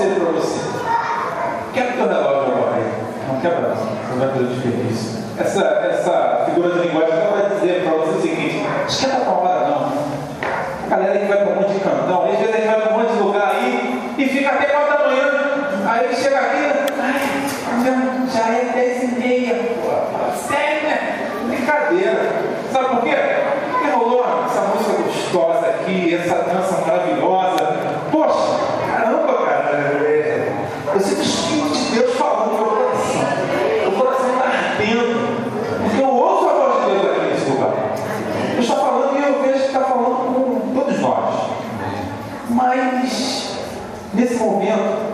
conselho para você. Quebra o teu relógio agora aí. Não quebra não, vai fazer desperdício. Essa, essa figura de linguagem ela vai dizer para você o seguinte, esquenta a hora não. A galera que vai para um monte de cantão, às vezes a gente vai para um monte de lugar aí e fica até 4 da manhã. Aí chega aqui, ai, já, é 10 e meia. Sério, né? Brincadeira. Sabe por quê? Porque rolou essa música gostosa aqui, essa dança maravilhosa. Poxa, caramba, cara. é, eu sinto o Espírito de Deus falando no meu coração. O coração está ardendo. Porque eu ouço a voz de Deus aqui nesse lugar. Eu estou falando e eu vejo que está falando com todos nós. Mas, nesse momento,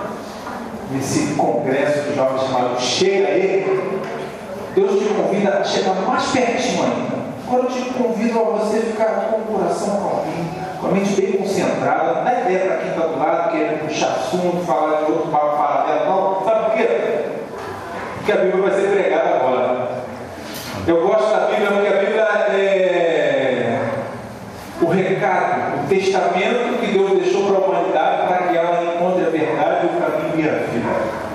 nesse congresso de jovens chamado Chega Ele, Deus te convida a chegar mais pertinho ainda. Agora eu te convido a você ficar com o coração calminho, com a mente bem concentrada, não dá ideia para quem está do lado, querendo puxar assunto, falar de outro papo quê? Porque a Bíblia vai ser pregada agora. Eu gosto da Bíblia porque a Bíblia é o recado, o testamento que Deus deixou para a humanidade para que ela encontre a verdade, o caminho e a vida.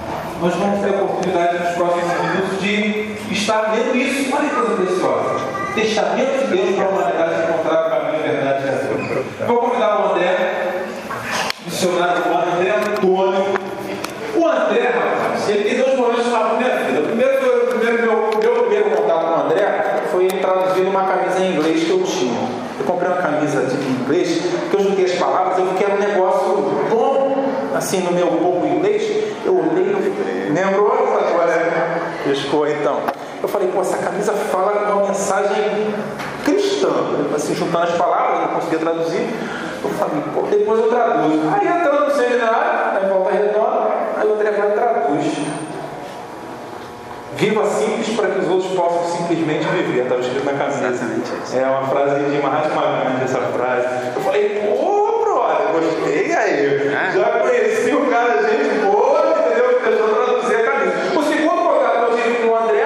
Nós vamos ter a oportunidade nos próximos minutos de estar lendo isso. Olha que coisa preciosa. Testamento de Deus para a humanidade encontrar o caminho, verdade e a. Eu vou convidar o André, missionário André Antônio. O André, rapaz, ele tem dois momentos minha vida. O primeiro, primeiro meu, meu primeiro contato com o André foi traduzindo uma camisa em inglês que eu tinha. Eu comprei uma camisa de inglês, que eu juntei as palavras, eu vi que era um negócio bom, assim, no meu pouco inglês. Eu olhei, lembrou essa? Pescou então. Eu falei, pô, essa camisa fala uma mensagem cristã. Assim, juntando as palavras, eu não conseguia traduzir. Eu falei, pô, depois eu traduzo. Aí entrando no seminário, na volta redonda, aí o André vai traduz. Viva simples para que os outros possam simplesmente viver. Estava escrito na camisa. Exatamente isso. É uma frase de Mahatma Gandhi, essa frase. Eu falei, pô, brother, gostei aí. É. Já conheci o cara, gente boa, entendeu? Que deixou traduzir a camisa. O segundo contato que eu tive com o André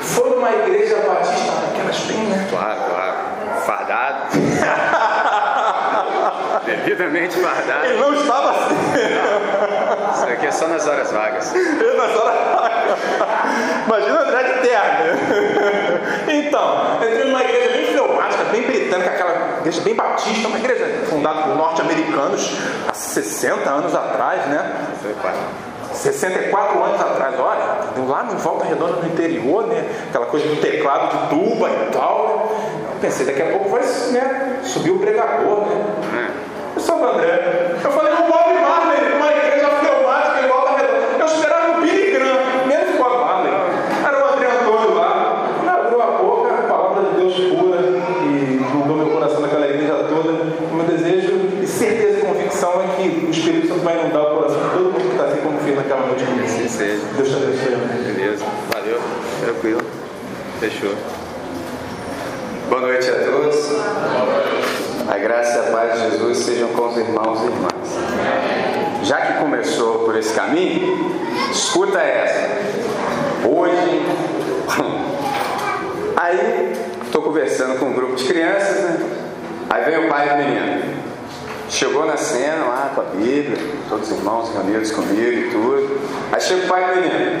foi numa igreja batista, daquelas bem, né? Claro, claro. Fardado. Devidamente fardado. Ele não estava assim. Isso aqui é só nas horas vagas. Ele na sala- Imagina André de terno. Então, entrei numa igreja bem fleumática, bem britânica, aquela igreja bem batista, uma igreja fundada por norte-americanos há 60 anos atrás, né? Foi quase. 64 anos atrás, olha, lá em Volta Redonda no interior, né? Aquela coisa do teclado de tuba e tal. Eu pensei, daqui a pouco vai né, subir o pregador, né? É. Eu sou o André. Eu falei, o Bob Marley, uma igreja fleumática em Volta Redonda. Eu esperava o Billy Graham, menos o Bob Marley. Era o André Antônio lá. Ele abriu a boca, a palavra de Deus pura, e inundou meu coração naquela igreja toda. O meu desejo e certeza e convicção é que o Espírito Santo vai inundar o coração de todo mundo que está naquela noite comigo. Assim seja. Deus te abençoe. Beleza. Valeu. Tranquilo. Fechou. Boa noite a todos. A graça e a paz de Jesus sejam com os irmãos e irmãs. Já que começou por esse caminho, escuta essa. Hoje, aí estou conversando com um grupo de crianças, né? Aí vem o pai do menino. Chegou na cena lá com a Bíblia, todos os irmãos reunidos comigo e tudo. Aí chega o pai do menino.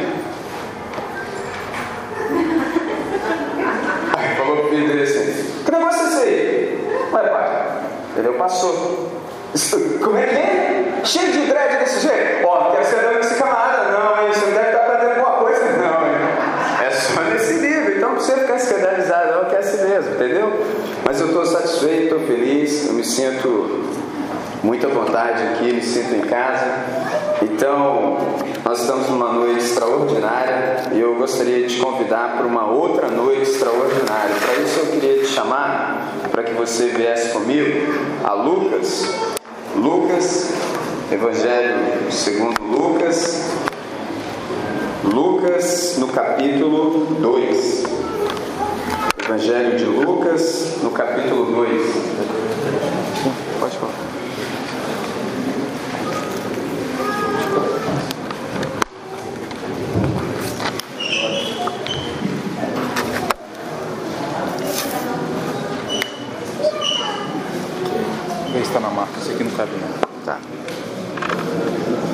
Aí falou pro filho dele assim: Que negócio é esse aí? Ué, pai, ele é. Isso, Como é que é? Cheio de dread desse jeito? Ó, não quero ser dono desse camarada, não, hein? Você não deve estar aprendendo alguma coisa, não, hein? É só nesse nível, então não precisa ficar escandalizado, não, que é assim mesmo, entendeu? Mas eu estou satisfeito, estou feliz, eu me sinto muito à vontade aqui, me sinto em casa. Então, nós estamos numa noite extraordinária e eu gostaria de te convidar para uma outra noite extraordinária. Para isso, eu queria te chamar para que você viesse comigo a Lucas, Lucas, Evangelho segundo Lucas, Lucas no capítulo 2. Evangelho de Lucas no capítulo 2. Vê se está na marca, esse aqui não cabe não. Tá.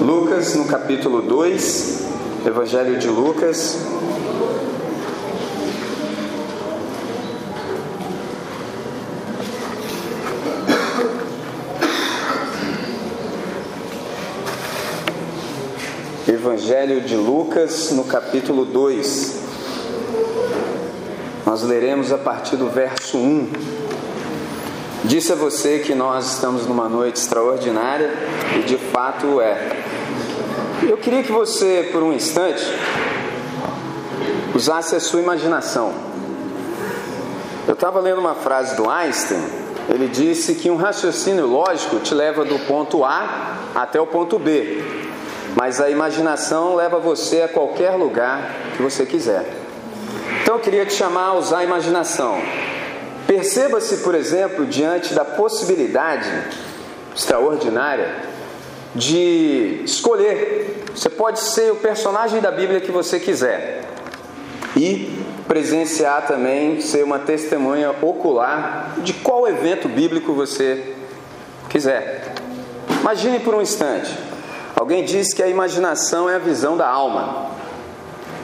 Lucas, no capítulo 2, Evangelho de Lucas. Evangelho de Lucas, no capítulo 2. Nós leremos a partir do verso 1. Disse a você que nós estamos numa noite extraordinária e de fato é. Eu queria que você, por um instante, usasse a sua imaginação. Eu estava lendo uma frase do Einstein. Ele disse que um raciocínio lógico te leva do ponto A até o ponto B, mas a imaginação leva você a qualquer lugar que você quiser. Então eu queria te chamar a usar a imaginação. Perceba-se, por exemplo, diante da possibilidade extraordinária de escolher. Você pode ser o personagem da Bíblia que você quiser e presenciar também, ser uma testemunha ocular de qual evento bíblico você quiser. Imagine por um instante. Alguém disse que a imaginação é a visão da alma.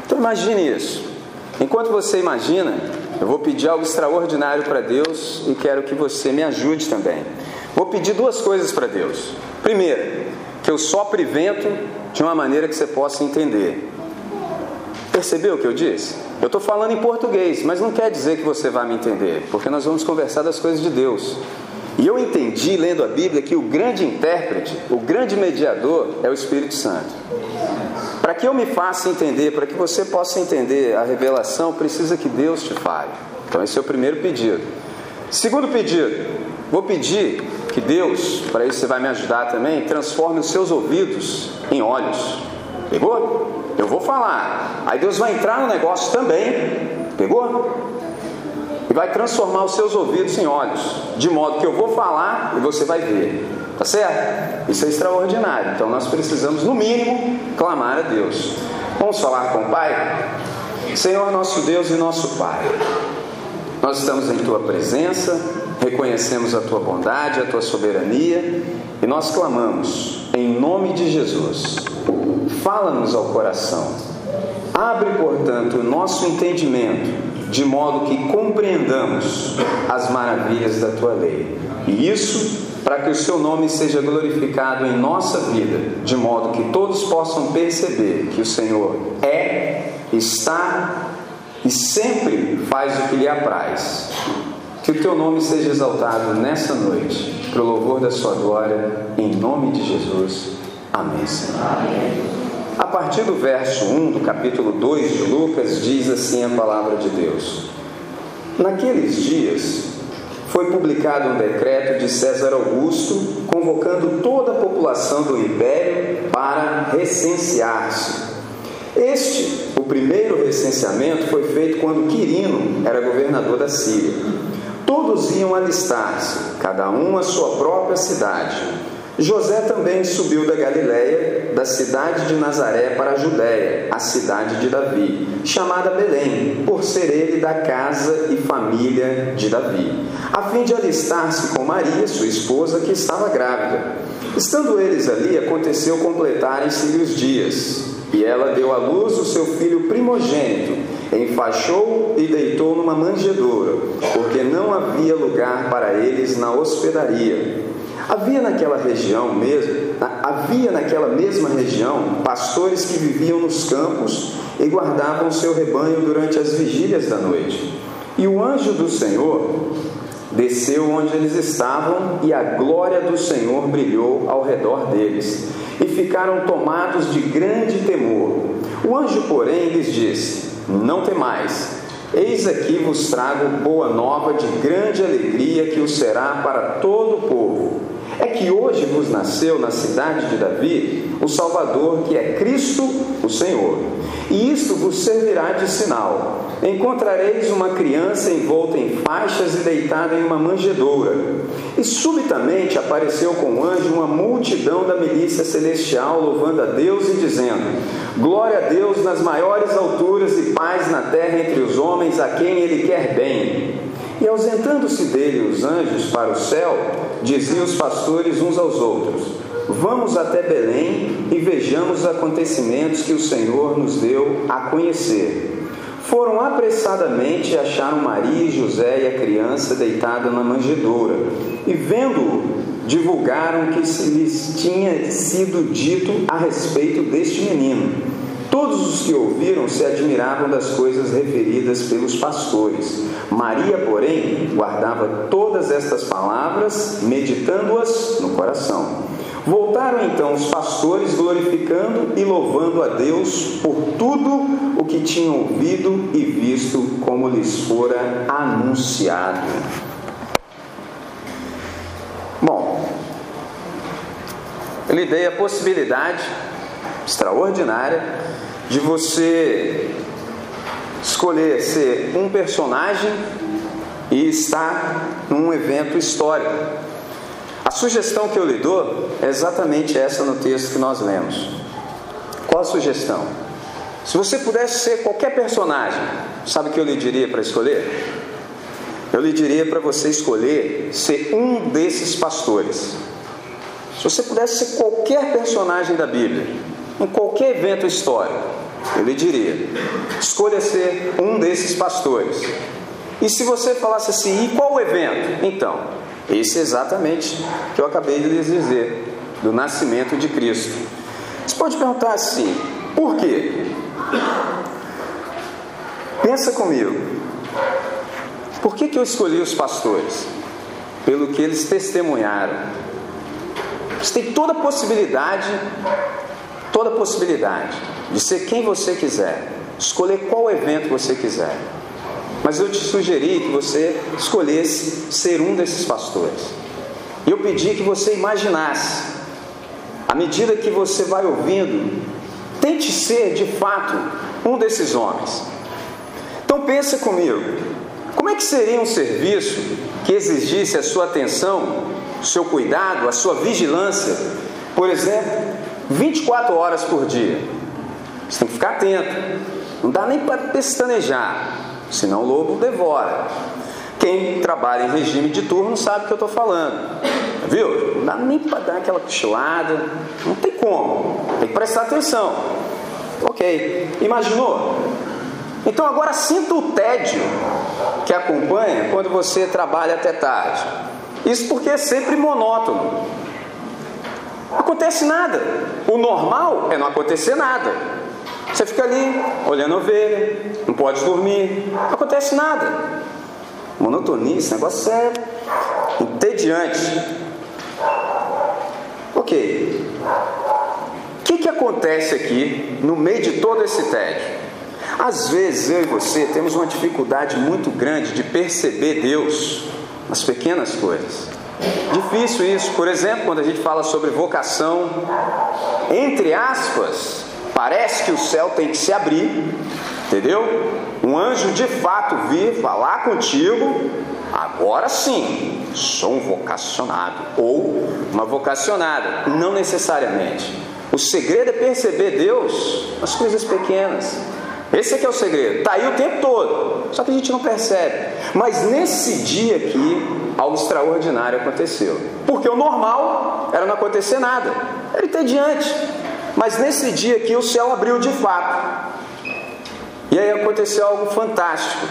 Então imagine isso. Enquanto você imagina, eu vou pedir algo extraordinário para Deus e quero que você me ajude também. Vou pedir duas coisas para Deus. Primeiro, que eu sopre vento de uma maneira que você possa entender. Percebeu o que eu disse? Eu estou falando em português, mas não quer dizer que você vai me entender, porque nós vamos conversar das coisas de Deus. E eu entendi, lendo a Bíblia, que o grande intérprete, o grande mediador é o Espírito Santo. Para que eu me faça entender, para que você possa entender a revelação, precisa que Deus te fale. Então, esse é o primeiro pedido. Segundo pedido, vou pedir que Deus, para isso você vai me ajudar também, transforme os seus ouvidos em olhos. Pegou? Eu vou falar. Aí Deus vai entrar no negócio também. Pegou? E vai transformar os seus ouvidos em olhos, de modo que eu vou falar e você vai ver. Tá certo? Isso é extraordinário. Então nós precisamos, no mínimo, clamar a Deus. Vamos falar com o Pai? Senhor nosso Deus e nosso Pai, nós estamos em Tua presença, reconhecemos a Tua bondade, a Tua soberania e nós clamamos, em nome de Jesus, fala-nos ao coração. Abre, portanto, o nosso entendimento, de modo que compreendamos as maravilhas da Tua lei. E isso para que o seu nome seja glorificado em nossa vida, de modo que todos possam perceber que o Senhor é, está e sempre faz o que lhe apraz. Que o teu nome seja exaltado nessa noite, para o louvor da sua glória, em nome de Jesus. Amém, Senhor. Amém. Partir do verso 1 do capítulo 2 de Lucas, diz assim a palavra de Deus: Naqueles dias, foi publicado um decreto de César Augusto convocando toda a população do império para recensear-se. Este, o primeiro recenseamento, foi feito quando Quirino era governador da Síria. Todos iam alistar-se, cada um à sua própria cidade. José também subiu da Galiléia, da cidade de Nazaré para a Judéia, a cidade de Davi, chamada Belém, por ser ele da casa e família de Davi, a fim de alistar-se com Maria, sua esposa, que estava grávida. Estando eles ali, aconteceu completarem-se os dias, e ela deu à luz o seu filho primogênito, enfaixou e deitou numa manjedoura, porque não havia lugar para eles na hospedaria. Havia naquela região mesmo, havia naquela mesma região pastores que viviam nos campos e guardavam seu rebanho durante as vigílias da noite. E o anjo do Senhor desceu onde eles estavam e a glória do Senhor brilhou ao redor deles e ficaram tomados de grande temor. O anjo, porém, lhes disse: Não temais. Eis aqui vos trago boa nova de grande alegria que o será para todo o povo é que hoje vos nasceu na cidade de Davi o Salvador, que é Cristo, o Senhor. E isto vos servirá de sinal: encontrareis uma criança envolta em faixas e deitada em uma manjedoura. E subitamente apareceu com o anjo uma multidão da milícia celestial, louvando a Deus e dizendo: Glória a Deus nas maiores alturas e paz na terra entre os homens a quem Ele quer bem. E ausentando-se dele os anjos para o céu, diziam os pastores uns aos outros: Vamos até Belém e vejamos os acontecimentos que o Senhor nos deu a conhecer. Foram apressadamente e acharam Maria e José e a criança deitada na manjedoura. E vendo-o, divulgaram que se lhes tinha sido dito a respeito deste menino. Todos os que ouviram se admiravam das coisas referidas pelos pastores. Maria, porém, guardava todas estas palavras, meditando-as no coração. Voltaram então os pastores glorificando e louvando a Deus por tudo o que tinham ouvido e visto como lhes fora anunciado. Bom, eu lhe dei a possibilidade extraordinária de você escolher ser um personagem e estar num evento histórico. A sugestão que eu lhe dou é exatamente essa no texto que nós lemos. Qual a sugestão? Se você pudesse ser qualquer personagem, sabe o que eu lhe diria para escolher? Eu lhe diria para você escolher ser um desses pastores. Se você pudesse ser qualquer personagem da Bíblia, qualquer evento histórico, eu lhe diria: escolha ser um desses pastores. E se você falasse assim, e qual o evento? Então, esse é exatamente que eu acabei de lhes dizer, do nascimento de Cristo. Você pode perguntar assim: por quê? Pensa comigo. Por que, que eu escolhi os pastores? Pelo que eles testemunharam. Você tem toda a possibilidade, toda possibilidade de ser quem você quiser, escolher qual evento você quiser. Mas eu te sugeri que você escolhesse ser um desses pastores. E eu pedi que você imaginasse, à medida que você vai ouvindo, tente ser de fato um desses homens. Então pensa comigo, como é que seria um serviço que exigisse a sua atenção, o seu cuidado, a sua vigilância, por exemplo, 24 horas por dia? Você tem que ficar atento. Não dá nem para pestanejar senão o lobo devora. Quem trabalha em regime de turno sabe o que eu estou falando. Viu? Não dá nem para dar aquela cochilada. Não tem como. Tem que prestar atenção. Ok. Imaginou? Então agora sinta o tédio que acompanha quando você trabalha até tarde. Isso porque é sempre monótono. Acontece nada. O normal é não acontecer nada. Você fica ali, olhando a ovelha, não pode dormir, não acontece nada. Monotonia, esse negócio é entediante. Ok. O que, que acontece aqui no meio de todo esse tédio? Às vezes eu e você temos uma dificuldade muito grande de perceber Deus nas pequenas coisas. Difícil isso. Por exemplo, quando a gente fala sobre vocação, entre aspas, Parece que o céu tem que se abrir, entendeu? Um anjo de fato vir falar contigo. Agora sim, sou um vocacionado ou uma vocacionada. Não necessariamente. O segredo é perceber Deus nas coisas pequenas. Esse aqui é o segredo. Está aí o tempo todo. Só que a gente não percebe. Mas nesse dia aqui, algo extraordinário aconteceu. Porque o normal era não acontecer nada. Era entediante. Mas nesse dia aqui o céu abriu de fato. E aí aconteceu algo fantástico.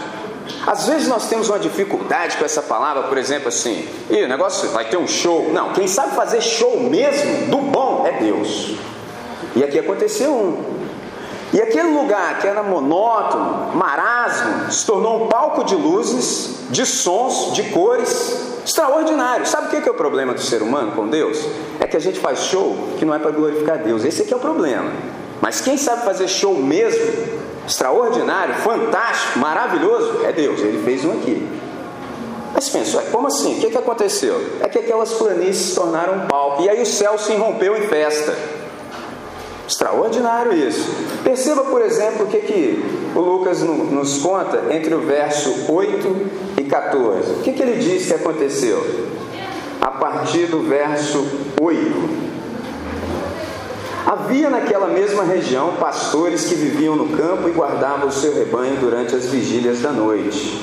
Às vezes nós temos uma dificuldade com essa palavra, por exemplo, assim, e o negócio vai ter um show. Não, quem sabe fazer show mesmo do bom é Deus. E aqui aconteceu um. E aquele lugar que era monótono, marasmo, se tornou um palco de luzes, de sons, de cores, Extraordinário. Sabe o que é o problema do ser humano com Deus? É que a gente faz show que não é para glorificar Deus. Esse aqui é o problema. Mas quem sabe fazer show mesmo, extraordinário, fantástico, maravilhoso, é Deus. Ele fez um aqui. Mas pensa, como assim? O que, que aconteceu? É que aquelas planícies se tornaram um palco. E aí o céu se rompeu em festa. Extraordinário isso. Perceba, por exemplo, o que, que o Lucas nos conta entre o verso 8 e 14. O que, que ele diz que aconteceu? A partir do verso 8. Havia naquela mesma região pastores que viviam no campo e guardavam o seu rebanho durante as vigílias da noite.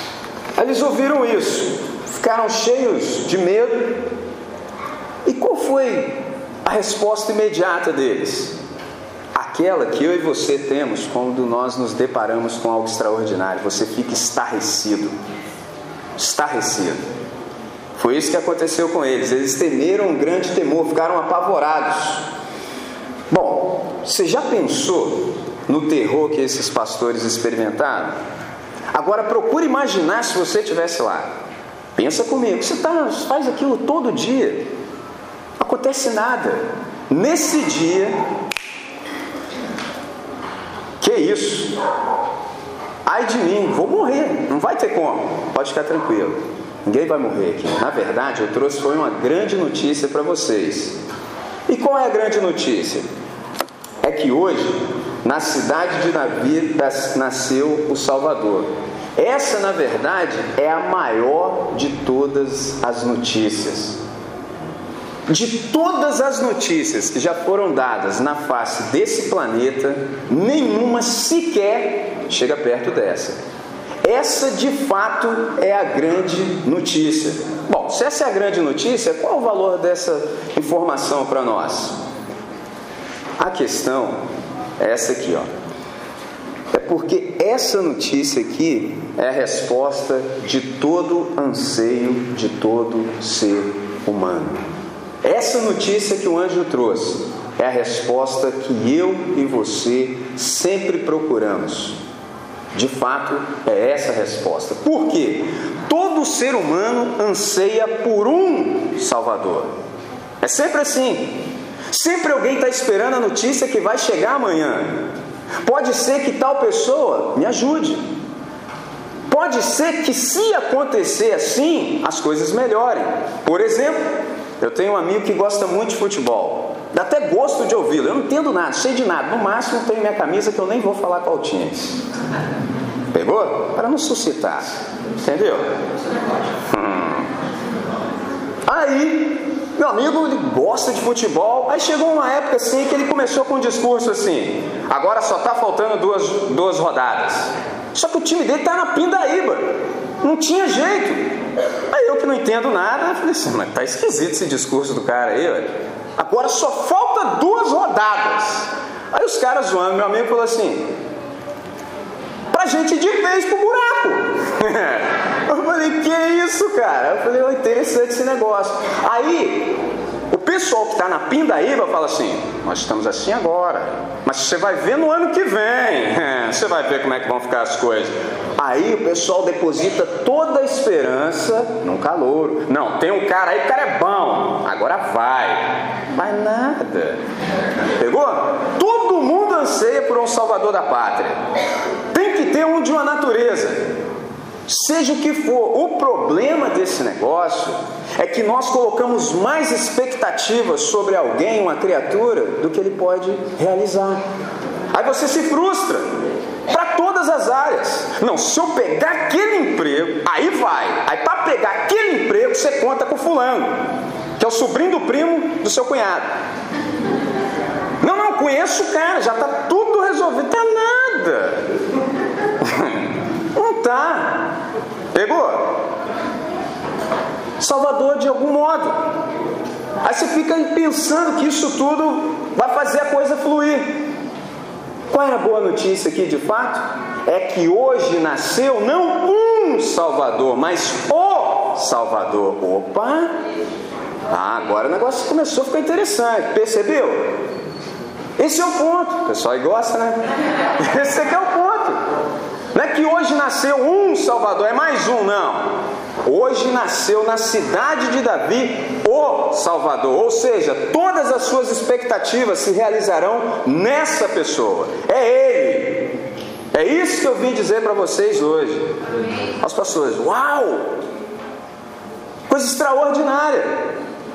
Eles ouviram isso, ficaram cheios de medo. E qual foi a resposta imediata deles? Aquela que eu e você temos quando nós nos deparamos com algo extraordinário. Você fica estarrecido. Estarrecido. Foi isso que aconteceu com eles. Eles temeram um grande temor, ficaram apavorados. Bom, você já pensou no terror que esses pastores experimentaram? Agora procure imaginar se você estivesse lá. Pensa comigo, você tá, faz aquilo todo dia, não acontece nada. Nesse dia, que isso? Ai de mim, vou morrer, não vai ter como. Pode ficar tranquilo, ninguém vai morrer aqui. Na verdade, eu trouxe foi uma grande notícia para vocês. E qual é a grande notícia? É que hoje, na cidade de Davi, nasceu o Salvador. Essa, na verdade, é a maior de todas as notícias. De todas as notícias que já foram dadas na face desse planeta, nenhuma sequer chega perto dessa. Essa de fato é a grande notícia. Bom, se essa é a grande notícia, qual o valor dessa informação para nós? A questão essa aqui, ó. É porque essa notícia aqui é a resposta de todo anseio de todo ser humano. Essa notícia que o anjo trouxe é a resposta que eu e você sempre procuramos. De fato, é essa a resposta. Por quê? Todo ser humano anseia por um Salvador. É sempre assim. Sempre alguém está esperando a notícia que vai chegar amanhã. Pode ser que tal pessoa me ajude. Pode ser que, se acontecer assim, as coisas melhorem. Por exemplo, eu tenho um amigo que gosta muito de futebol. Dá até gosto de ouvi-lo. Eu não entendo nada, sei de nada. No máximo tenho minha camisa que eu nem vou falar qual time. Pegou? Para não suscitar. Entendeu? Hum. Aí, meu amigo ele gosta de futebol. Aí chegou uma época assim que ele começou com um discurso assim: agora só está faltando duas, duas rodadas. Só que o time dele está na pindaíba. Não tinha jeito. Aí eu que não entendo nada, falei assim, mas tá esquisito esse discurso do cara aí, olha. Agora só falta duas rodadas. Aí os caras zoando, meu amigo falou assim, pra gente ir de vez pro buraco. eu falei, que isso, cara? Eu falei, oh, interessante esse negócio. Aí o pessoal que está na pindaíba fala assim: nós estamos assim agora, mas você vai ver no ano que vem, você vai ver como é que vão ficar as coisas. Aí o pessoal deposita toda a esperança no calor. Não, tem um cara aí, o cara é bom, agora vai. Mas nada. Pegou? Todo mundo anseia por um salvador da pátria. Tem que ter um de uma natureza. Seja o que for, o problema desse negócio é que nós colocamos mais expectativas sobre alguém, uma criatura, do que ele pode realizar. Aí você se frustra para todas as áreas. Não, se eu pegar aquele emprego, aí vai. Aí para pegar aquele emprego, você conta com fulano, que é o sobrinho do primo do seu cunhado. Não, não, conheço o cara, já está tudo resolvido. Tá nada. Não tá. Pegou? Salvador de algum modo. Aí você fica pensando que isso tudo vai fazer a coisa fluir. Qual era a boa notícia aqui de fato? É que hoje nasceu não um Salvador, mas o Salvador. Opa! Ah, agora o negócio começou a ficar interessante. Percebeu? Esse é o ponto. O pessoal gosta, né? Esse é. Não é que hoje nasceu um Salvador, é mais um, não. Hoje nasceu na cidade de Davi o Salvador, ou seja, todas as suas expectativas se realizarão nessa pessoa. É Ele. É isso que eu vim dizer para vocês hoje. Os pastores, uau! Coisa extraordinária.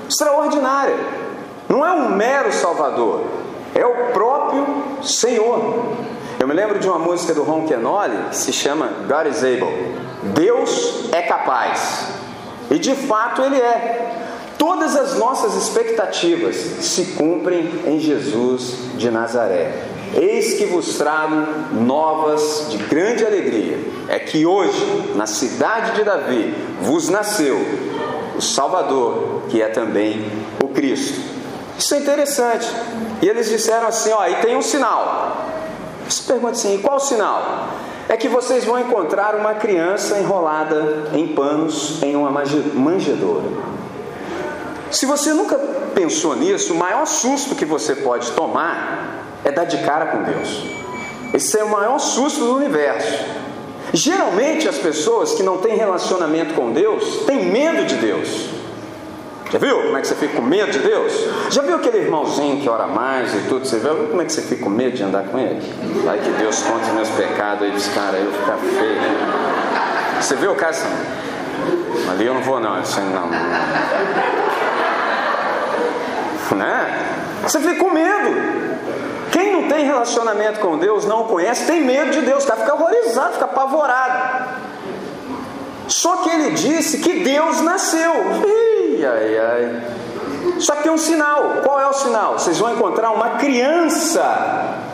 Extraordinária. Não é um mero Salvador, é o próprio Senhor. Eu me lembro de uma música do Ron Kenoli que se chama God is Able. Deus é capaz. E de fato ele é. Todas as nossas expectativas se cumprem em Jesus de Nazaré. Eis que vos trago novas de grande alegria. É que hoje, na cidade de Davi, vos nasceu o Salvador, que é também o Cristo. Isso é interessante. E eles disseram assim: ó, e tem um sinal. Você pergunta assim: qual o sinal? É que vocês vão encontrar uma criança enrolada em panos em uma manjedoura. Se você nunca pensou nisso, o maior susto que você pode tomar é dar de cara com Deus. Esse é o maior susto do universo. Geralmente as pessoas que não têm relacionamento com Deus têm medo de Deus. Já viu como é que você fica com medo de Deus? Já viu aquele irmãozinho que ora mais e tudo? Você viu como é que você fica com medo de andar com ele? Vai que Deus conta os meus pecados aí dos caras, eu ficar feio. Você viu o cara assim? Ali eu não vou não, assim, não. Né? Você fica com medo. Quem não tem relacionamento com Deus, não conhece, tem medo de Deus, tá? fica horrorizado, fica apavorado. Só que ele disse que Deus nasceu. Ih, ai, ai. Só que tem um sinal. Qual é o sinal? Vocês vão encontrar uma criança.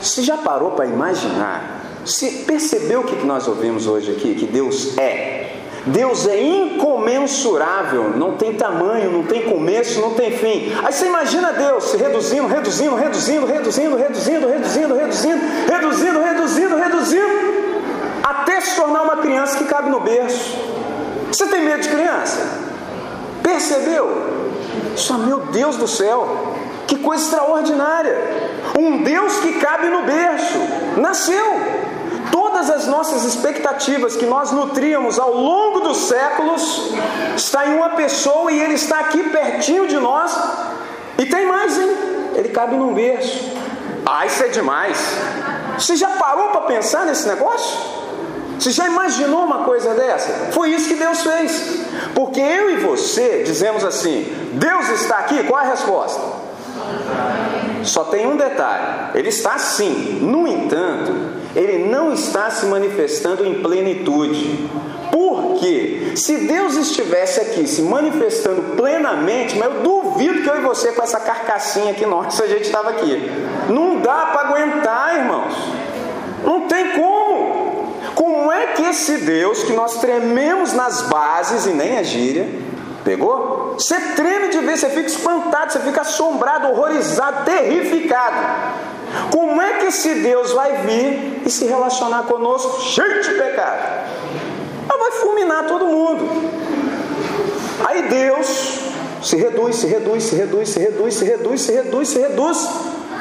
Você já parou para imaginar? Você percebeu o que nós ouvimos hoje aqui? Que Deus é. Deus é incomensurável, não tem tamanho, não tem começo, não tem fim. Aí você imagina Deus se reduzindo, reduzindo, reduzindo, reduzindo, reduzindo, reduzindo, reduzindo, reduzindo, reduzindo, reduzindo, até se tornar uma criança que cabe no berço. Você tem medo de criança? Percebeu? Só meu Deus do céu, que coisa extraordinária! Um Deus que cabe no berço, nasceu. Todas as nossas expectativas que nós nutríamos ao longo dos séculos está em uma pessoa e ele está aqui pertinho de nós. E tem mais, hein? Ele cabe num berço. Ah, isso é demais. Você já parou para pensar nesse negócio? Você já imaginou uma coisa dessa? Foi isso que Deus fez. Porque eu e você dizemos assim: Deus está aqui, qual a resposta? Só tem um detalhe: Ele está sim. No entanto, Ele não está se manifestando em plenitude. Porque se Deus estivesse aqui se manifestando plenamente, mas eu duvido que eu e você com essa carcassinha aqui nossa a gente estava aqui. Não dá para aguentar, irmãos. Não tem como. Como é que esse Deus que nós trememos nas bases e nem a gíria, Pegou? Você treme de ver, você fica espantado, você fica assombrado, horrorizado, terrificado. Como é que esse Deus vai vir e se relacionar conosco cheio de pecado? Ela vai fulminar todo mundo. Aí Deus se reduz, se reduz, se reduz, se reduz, se reduz, se reduz, se reduz,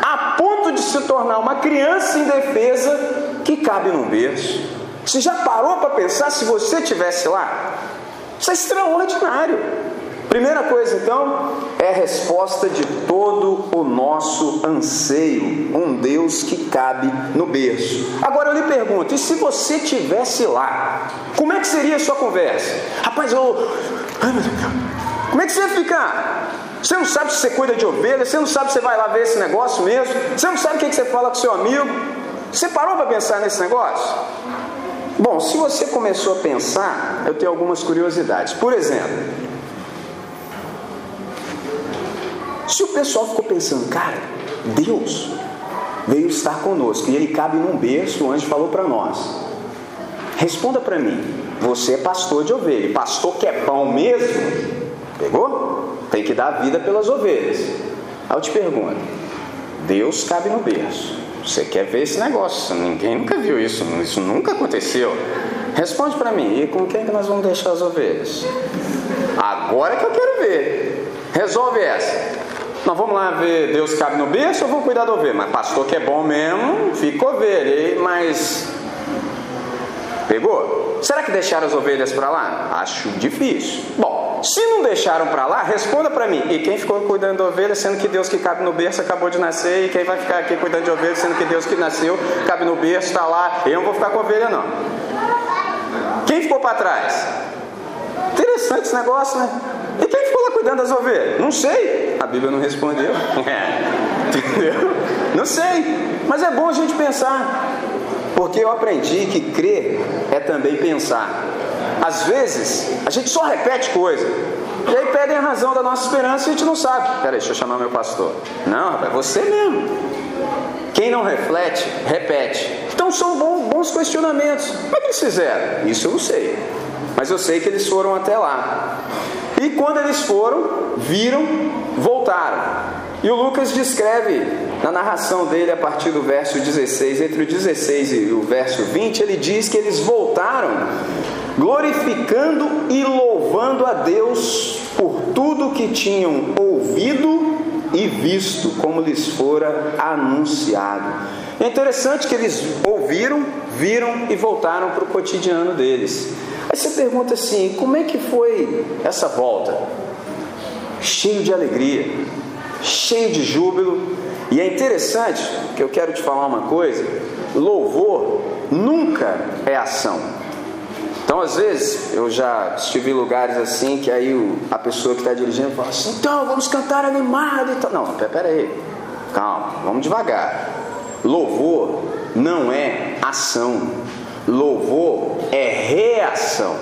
a ponto de se tornar uma criança indefesa que cabe num berço. Você já parou para pensar se você tivesse lá? Isso é extraordinário. Primeira coisa, então, é a resposta de todo o nosso anseio, um Deus que cabe no berço. Agora eu lhe pergunto: e se você tivesse lá, como é que seria a sua conversa? Rapaz, eu. Ai, meu Deus. Como é que você ia ficar? Você não sabe se você cuida de ovelha, você não sabe se você vai lá ver esse negócio mesmo, você não sabe o que você fala com seu amigo. Você parou para pensar nesse negócio? Bom, se você começou a pensar, eu tenho algumas curiosidades. Por exemplo, se o pessoal ficou pensando, cara, Deus veio estar conosco e ele cabe num berço, o anjo falou para nós. Responda para mim, você é pastor de ovelha, pastor que é bom mesmo? Pegou? Tem que dar vida pelas ovelhas. Aí eu te pergunto, Deus cabe no berço. Você quer ver esse negócio? Ninguém nunca viu isso, isso nunca aconteceu. Responde para mim, e com quem que nós vamos deixar as ovelhas? Agora que eu quero ver. Resolve essa. Nós vamos lá ver Deus cabe no berço ou vamos cuidar da ovelha? Mas pastor que é bom mesmo, fica ovelha, mas pegou? Será que deixaram as ovelhas para lá? Acho difícil. Bom, se não deixaram para lá, responda para mim. E quem ficou cuidando da ovelha, sendo que Deus que cabe no berço acabou de nascer, e quem vai ficar aqui cuidando de ovelha, sendo que Deus que nasceu cabe no berço, está lá. Eu não vou ficar com ovelha, não. Quem ficou para trás? interessante esse negócio, né? E quem ficou lá cuidando das ovelhas? Não sei. A Bíblia não respondeu. Entendeu? Não sei. Mas é bom a gente pensar. Porque eu aprendi que crer é também pensar. Às vezes, a gente só repete coisa. E aí pedem a razão da nossa esperança e a gente não sabe. Peraí, deixa eu chamar meu pastor. Não, rapaz, você mesmo. Quem não reflete, repete. Então são bons, bons questionamentos. Como é que eles fizeram? Isso eu não sei. Mas eu sei que eles foram até lá. E quando eles foram, viram, voltaram. E o Lucas descreve na narração dele a partir do verso 16, entre o 16 e o verso 20, ele diz que eles voltaram glorificando e louvando a Deus por tudo que tinham ouvido e visto, como lhes fora anunciado. É interessante que eles ouviram, viram e voltaram para o cotidiano deles. Aí você pergunta assim: como é que foi essa volta? Cheio de alegria, cheio de júbilo. E é interessante que eu quero te falar uma coisa: louvor nunca é ação. Então, às vezes, eu já estive em lugares assim que aí a pessoa que está dirigindo fala assim: então, vamos cantar animado e tal. Não, pera aí, calma, vamos devagar. Louvor não é ação, louvor é reação.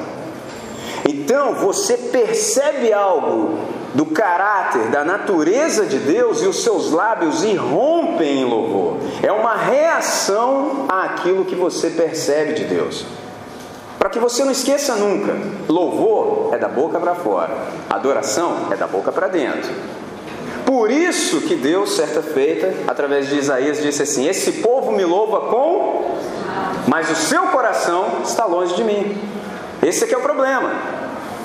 Então, você percebe algo do caráter, da natureza de Deus e os seus lábios irrompem em louvor. É uma reação àquilo que você percebe de Deus. Para que você não esqueça nunca: louvor é da boca para fora, adoração é da boca para dentro. Por isso que Deus, certa feita, através de Isaías, disse assim: Esse povo me louva com, mas o seu coração está longe de mim. Esse aqui é o problema.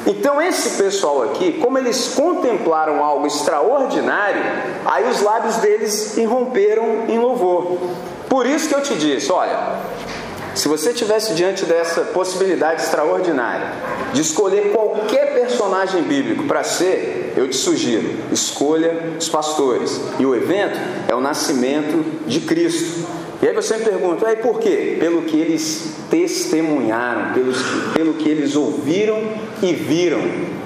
Então, esse pessoal aqui, como eles contemplaram algo extraordinário, aí os lábios deles irromperam em louvor. Por isso que eu te disse: olha, se você tivesse diante dessa possibilidade extraordinária de escolher qualquer personagem bíblico para ser, eu te sugiro, escolha os pastores. E o evento é o nascimento de Cristo. E aí você me pergunta, aí por quê? Pelo que eles testemunharam, pelos, pelo que eles ouviram e viram.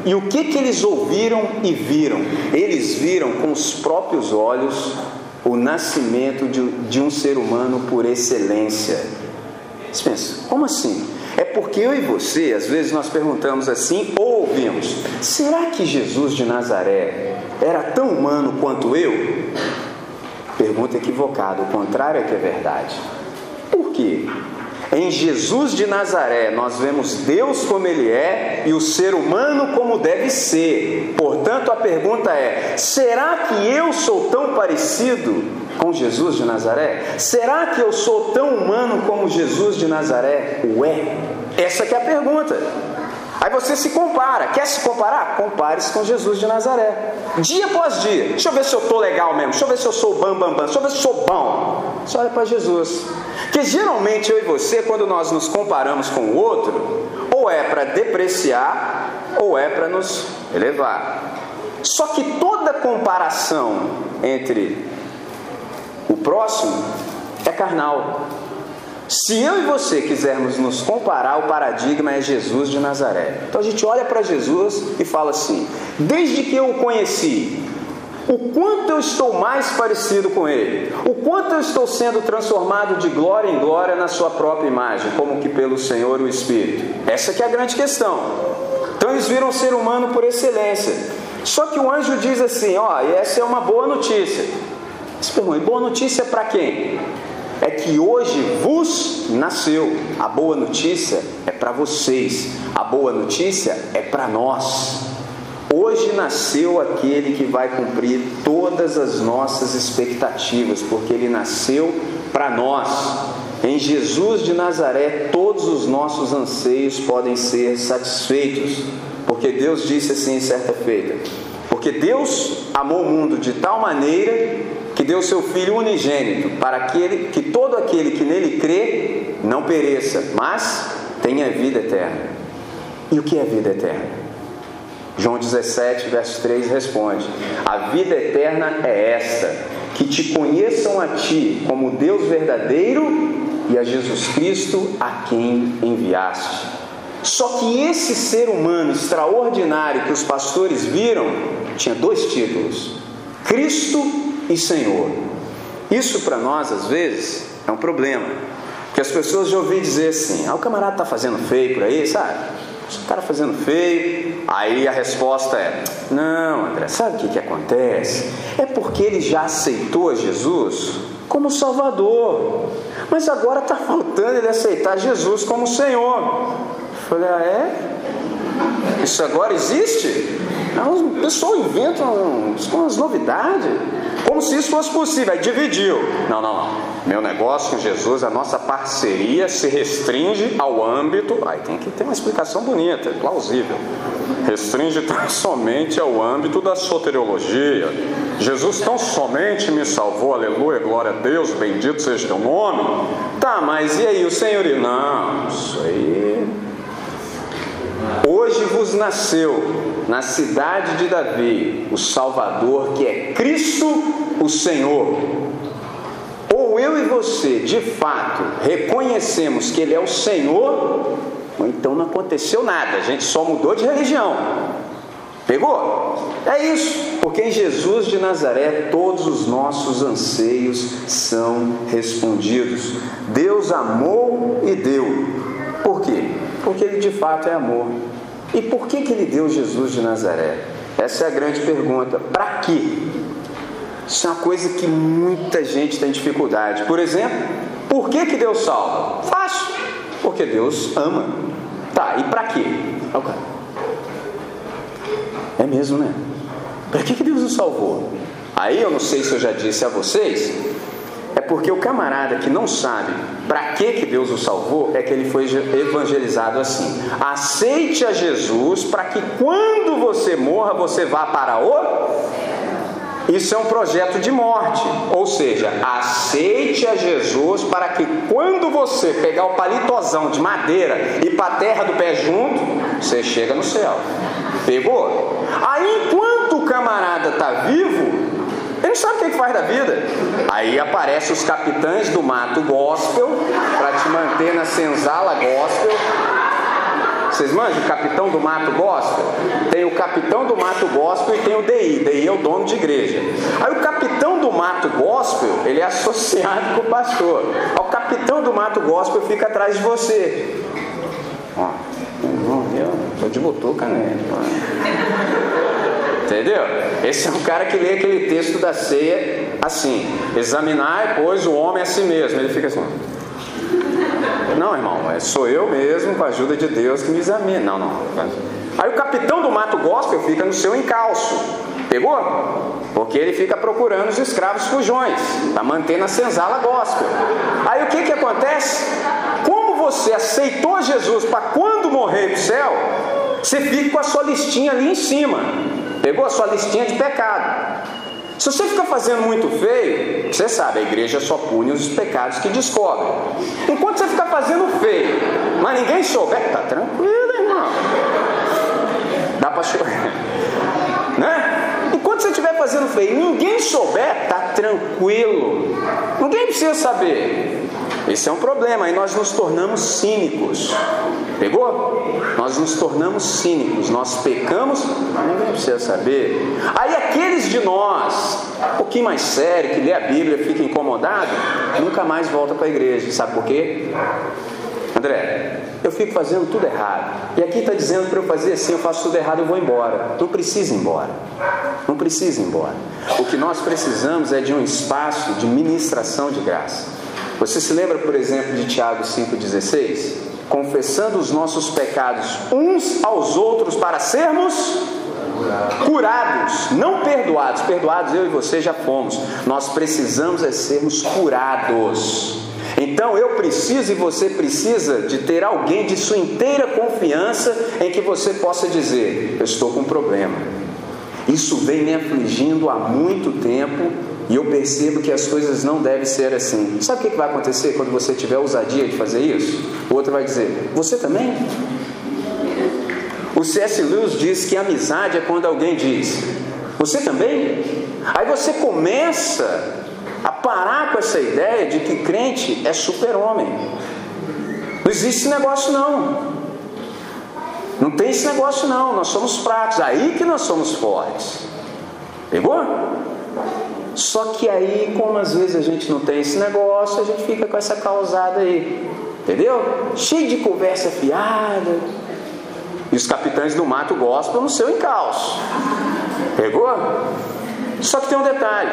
E o que, que eles ouviram e viram? Eles viram com os próprios olhos o nascimento de, de um ser humano por excelência você pensa, como assim? É porque eu e você, às vezes nós perguntamos assim ou ouvimos: será que Jesus de Nazaré era tão humano quanto eu? Pergunta equivocada, o contrário é que é verdade. Por quê? Em Jesus de Nazaré, nós vemos Deus como Ele é e o ser humano como deve ser. Portanto, a pergunta é: será que eu sou tão parecido com Jesus de Nazaré? Será que eu sou tão humano como Jesus de Nazaré? Ué, essa que é a pergunta. Aí você se compara. Quer se comparar? Compare-se com Jesus de Nazaré. Dia após dia. Deixa eu ver se eu estou legal mesmo. Deixa eu ver se eu sou bam, bam, bam. Deixa eu ver se eu sou bom. Só olha para Jesus. Que geralmente eu e você, quando nós nos comparamos com o outro, ou é para depreciar, ou é para nos elevar. Só que toda comparação entre o próximo é carnal. Se eu e você quisermos nos comparar, o paradigma é Jesus de Nazaré. Então a gente olha para Jesus e fala assim: desde que eu o conheci, o quanto eu estou mais parecido com Ele, o quanto eu estou sendo transformado de glória em glória na Sua própria imagem, como que pelo Senhor o Espírito. Essa que é a grande questão. Então eles viram ser humano por excelência. Só que o anjo diz assim: ó, e essa é uma boa notícia. Pergunta, boa notícia para quem? é que hoje vos nasceu. A boa notícia é para vocês, a boa notícia é para nós. Hoje nasceu aquele que vai cumprir todas as nossas expectativas, porque ele nasceu para nós. Em Jesus de Nazaré, todos os nossos anseios podem ser satisfeitos, porque Deus disse assim certa feita: porque Deus amou o mundo de tal maneira que deu seu Filho unigênito, para aquele, que todo aquele que nele crê não pereça, mas tenha vida eterna. E o que é vida eterna? João 17, verso 3 responde: A vida eterna é esta, que te conheçam a ti como Deus verdadeiro e a Jesus Cristo a quem enviaste. Só que esse ser humano extraordinário que os pastores viram tinha dois títulos: Cristo e Senhor. Isso para nós, às vezes, é um problema. Que as pessoas já ouviram dizer assim: ah, o camarada está fazendo feio por aí, sabe? O cara fazendo feio. Aí a resposta é: não, André, sabe o que, que acontece? É porque ele já aceitou Jesus como Salvador. Mas agora está faltando ele aceitar Jesus como Senhor. Eu falei: ah, é? Isso agora existe? O pessoal inventa umas novidades, como se isso fosse possível. Aí dividiu. Não, não, não. Meu negócio com Jesus, a nossa parceria se restringe ao âmbito. Aí tem que ter uma explicação bonita, plausível. Restringe tão somente ao âmbito da soteriologia. Jesus tão somente me salvou, aleluia, glória a Deus, bendito seja teu nome. Tá, mas e aí o Senhor? Não, isso aí. Hoje vos nasceu na cidade de Davi, o Salvador, que é Cristo o Senhor. Ou eu e você, de fato, reconhecemos que Ele é o Senhor, ou então não aconteceu nada, a gente só mudou de religião. Pegou? É isso, porque em Jesus de Nazaré todos os nossos anseios são respondidos. Deus amou e deu. Por quê? Porque Ele de fato é amor. E por que, que ele deu Jesus de Nazaré? Essa é a grande pergunta. Para quê? Isso é uma coisa que muita gente tem dificuldade. Por exemplo, por que, que Deus salva? Fácil. Porque Deus ama. Tá, e para quê? É mesmo, né? Para que, que Deus o salvou? Aí eu não sei se eu já disse a vocês, é porque o camarada que não sabe para que, que Deus o salvou, é que ele foi evangelizado assim. Aceite a Jesus para que quando você morra, você vá para o. Isso é um projeto de morte. Ou seja, aceite a Jesus para que quando você pegar o palitozão de madeira e para a terra do pé junto, você chega no céu. Pegou? Aí enquanto o camarada está vivo, ele não sabe o que, faz da vida. Aí aparecem os capitães do mato gospel para te manter na senzala gospel. Vocês manjam o capitão do mato gospel? Tem o capitão do mato gospel e tem o DI. DI é o dono de igreja. Aí o capitão do mato gospel, ele é associado com o pastor. O capitão do mato gospel fica atrás de você. Ó, eu tô de botuca nele. Entendeu? Esse é um cara que lê aquele texto da ceia assim: examinar, pois, o homem a si mesmo. Ele fica assim. Não, irmão, é, sou eu mesmo, com a ajuda de Deus, que me examina. Não, não. Aí o capitão do mato gospel fica no seu encalço. Pegou? Porque ele fica procurando os escravos fujões, para manter na senzala gospel. Aí o que, que acontece? Como você aceitou Jesus para quando morrer para o céu, você fica com a sua listinha ali em cima. Pegou a sua listinha de pecado. Se você fica fazendo muito feio, você sabe, a igreja só pune os pecados que descobre. Enquanto você fica fazendo feio, mas ninguém souber, tá tranquilo, irmão. Dá para chorar. Né? Enquanto você estiver fazendo feio, ninguém souber, tá tranquilo. Ninguém precisa saber. Esse é um problema, e nós nos tornamos cínicos. Pegou? Nós nos tornamos cínicos, nós pecamos, ninguém precisa saber. Aí aqueles de nós, um pouquinho mais sério, que lê a Bíblia, fica incomodado, nunca mais volta para a igreja. Sabe por quê? André, eu fico fazendo tudo errado. E aqui está dizendo para eu fazer assim, eu faço tudo errado, eu vou embora. Não precisa ir embora. Não precisa ir embora. O que nós precisamos é de um espaço de ministração de graça. Você se lembra, por exemplo, de Tiago 5,16? Confessando os nossos pecados uns aos outros para sermos curados, não perdoados. Perdoados eu e você já fomos. Nós precisamos é sermos curados. Então eu preciso e você precisa de ter alguém de sua inteira confiança em que você possa dizer: Eu estou com um problema. Isso vem me afligindo há muito tempo e eu percebo que as coisas não devem ser assim. Sabe o que vai acontecer quando você tiver ousadia de fazer isso? O outro vai dizer: Você também? O C.S. Lewis diz que amizade é quando alguém diz: Você também? Aí você começa a parar com essa ideia de que crente é super-homem. Não existe esse negócio, não. Não tem esse negócio não, nós somos fracos, aí que nós somos fortes. Pegou? Só que aí, como às vezes a gente não tem esse negócio, a gente fica com essa causada aí. Entendeu? Cheio de conversa fiada. E os capitães do mato gostam no seu encalço. Pegou? Só que tem um detalhe.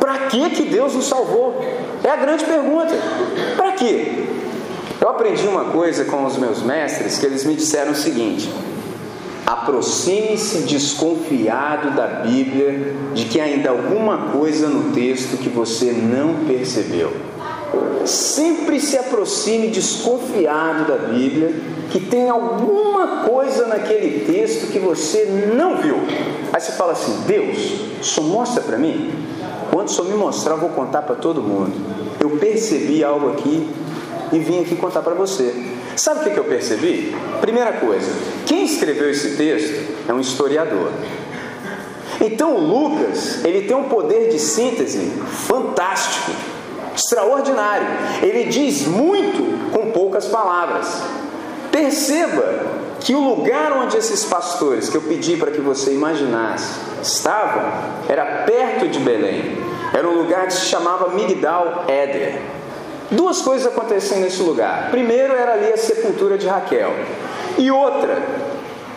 Para que que Deus nos salvou? É a grande pergunta. Para quê? Eu aprendi uma coisa com os meus mestres que eles me disseram o seguinte: aproxime-se desconfiado da Bíblia de que ainda alguma coisa no texto que você não percebeu. Sempre se aproxime desconfiado da Bíblia que tem alguma coisa naquele texto que você não viu. Aí você fala assim: Deus, só mostra para mim. Quando só me mostrar, eu vou contar para todo mundo. Eu percebi algo aqui e vim aqui contar para você. Sabe o que eu percebi? Primeira coisa, quem escreveu esse texto é um historiador. Então o Lucas, ele tem um poder de síntese fantástico, extraordinário. Ele diz muito com poucas palavras. Perceba que o lugar onde esses pastores, que eu pedi para que você imaginasse, estavam, era perto de Belém. Era um lugar que se chamava Migdal Éder. Duas coisas aconteciam nesse lugar. Primeiro era ali a sepultura de Raquel. E outra,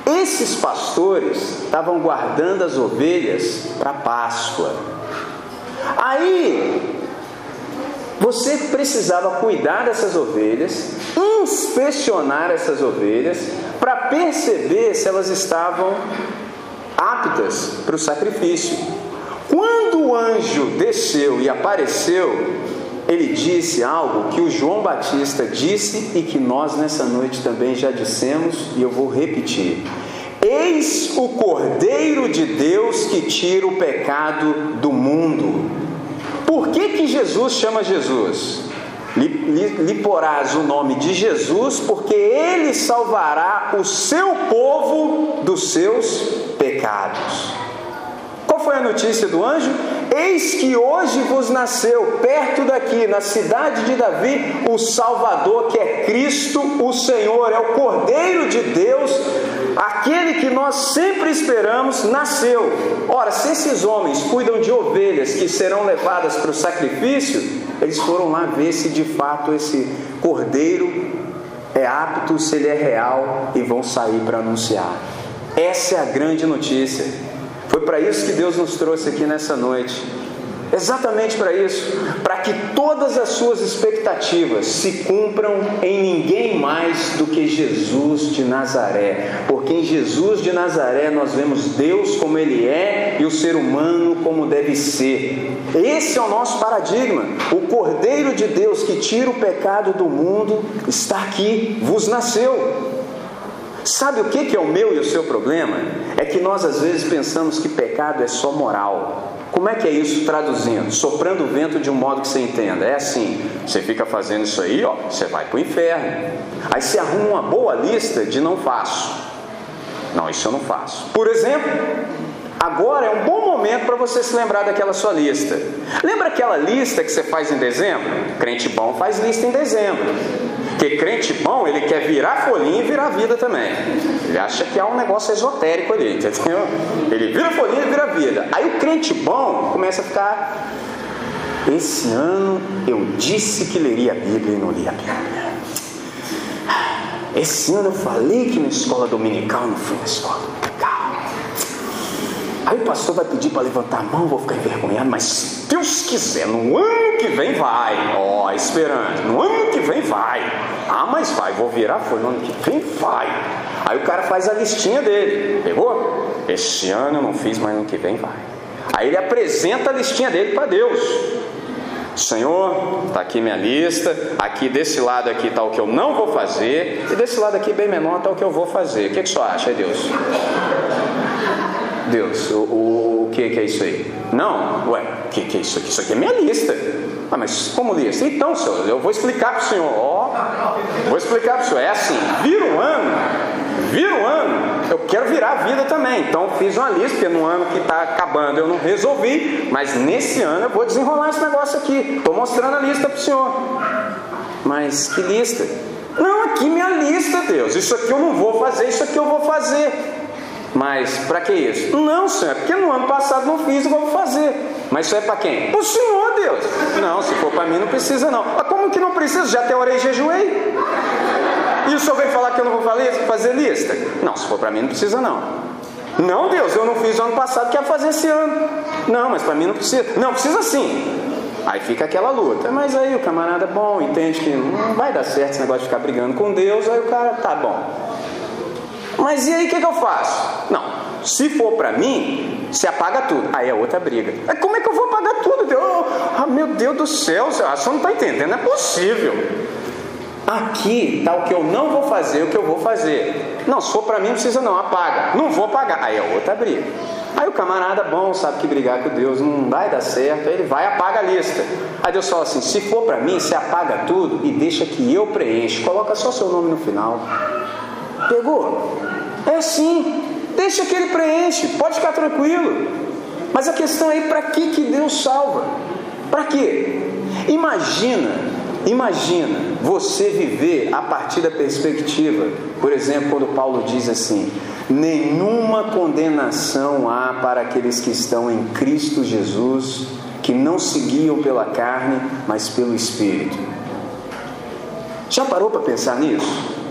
esses pastores estavam guardando as ovelhas para Páscoa. Aí você precisava cuidar dessas ovelhas, inspecionar essas ovelhas, para perceber se elas estavam aptas para o sacrifício. Quando o anjo desceu e apareceu, ele disse algo que o João Batista disse e que nós nessa noite também já dissemos, e eu vou repetir. Eis o Cordeiro de Deus que tira o pecado do mundo. Por que, que Jesus chama Jesus? Lhe, lhe, lhe porás o nome de Jesus, porque ele salvará o seu povo dos seus pecados. Qual foi a notícia do anjo? Eis que hoje vos nasceu, perto daqui, na cidade de Davi, o Salvador, que é Cristo, o Senhor, é o Cordeiro de Deus, aquele que nós sempre esperamos, nasceu. Ora, se esses homens cuidam de ovelhas que serão levadas para o sacrifício, eles foram lá ver se de fato esse Cordeiro é apto, se ele é real, e vão sair para anunciar. Essa é a grande notícia. Foi para isso que Deus nos trouxe aqui nessa noite. Exatamente para isso, para que todas as suas expectativas se cumpram em ninguém mais do que Jesus de Nazaré, porque em Jesus de Nazaré nós vemos Deus como Ele é e o ser humano como deve ser. Esse é o nosso paradigma. O Cordeiro de Deus que tira o pecado do mundo está aqui, vos nasceu. Sabe o que é o meu e o seu problema? É que nós às vezes pensamos que pecado é só moral. Como é que é isso traduzindo? Soprando o vento de um modo que você entenda. É assim: você fica fazendo isso aí, ó, você vai para o inferno. Aí você arruma uma boa lista de não faço. Não, isso eu não faço. Por exemplo, agora é um bom momento para você se lembrar daquela sua lista. Lembra aquela lista que você faz em dezembro? Crente bom faz lista em dezembro. Porque crente bom, ele quer virar folhinha e virar vida também. Ele acha que há um negócio esotérico ali, entendeu? Ele vira folhinha e vira vida. Aí o crente bom começa a ficar. Esse ano eu disse que leria a Bíblia e não li a Bíblia. Esse ano eu falei que na escola dominical não fui na escola. Aí o pastor vai pedir para levantar a mão, vou ficar envergonhado, mas se Deus quiser, no ano que vem vai. Ó, oh, esperando, no ano que vem vai. Ah, mas vai, vou virar foi no ano que vem vai. Aí o cara faz a listinha dele, pegou? Este ano eu não fiz, mas no ano que vem vai. Aí ele apresenta a listinha dele para Deus. Senhor, está aqui minha lista. Aqui desse lado aqui está o que eu não vou fazer. E desse lado aqui, bem menor, está o que eu vou fazer. O que, que o senhor acha, Deus? Deus, o, o, o que, que é isso aí? Não, ué, o que, que é isso aqui? Isso aqui é minha lista. Ah, mas como lista? Então, senhor, eu vou explicar para o senhor. Ó, vou explicar para o senhor. É assim, vira um ano, vira um ano, eu quero virar a vida também. Então fiz uma lista, porque no ano que está acabando eu não resolvi, mas nesse ano eu vou desenrolar esse negócio aqui. Estou mostrando a lista para o senhor. Mas que lista? Não, aqui minha lista, Deus. Isso aqui eu não vou fazer, isso aqui eu vou fazer. Mas para que isso? Não, Senhor, é porque no ano passado não fiz, eu vou fazer. Mas isso é para quem? Para o Senhor, Deus. Não, se for para mim, não precisa não. Mas como que não precisa? Já até orei e jejuei. E o Senhor vem falar que eu não vou fazer lista? Não, se for para mim, não precisa não. Não, Deus, eu não fiz ano passado, quero fazer esse ano. Não, mas para mim não precisa. Não, precisa sim. Aí fica aquela luta. Mas aí o camarada bom entende que não vai dar certo esse negócio de ficar brigando com Deus. Aí o cara, tá bom. Mas e aí o que, que eu faço? Não, se for para mim, se apaga tudo. Aí é outra briga. Mas como é que eu vou apagar tudo? Deus? Ah, meu Deus do céu, você não está entendendo, não é possível. Aqui está o que eu não vou fazer, o que eu vou fazer. Não, se for para mim, não precisa não, apaga. Não vou pagar. Aí é outra briga. Aí o camarada bom sabe que brigar com Deus não vai dar certo, aí ele vai apaga a lista. Aí Deus fala assim: se for para mim, você apaga tudo e deixa que eu preencho. Coloca só seu nome no final. Pegou? É assim. Deixa que ele preenche, pode ficar tranquilo. Mas a questão aí, para que, que Deus salva? Para quê? Imagina, imagina você viver a partir da perspectiva, por exemplo, quando Paulo diz assim: nenhuma condenação há para aqueles que estão em Cristo Jesus, que não seguiam pela carne, mas pelo Espírito. Já parou para pensar nisso?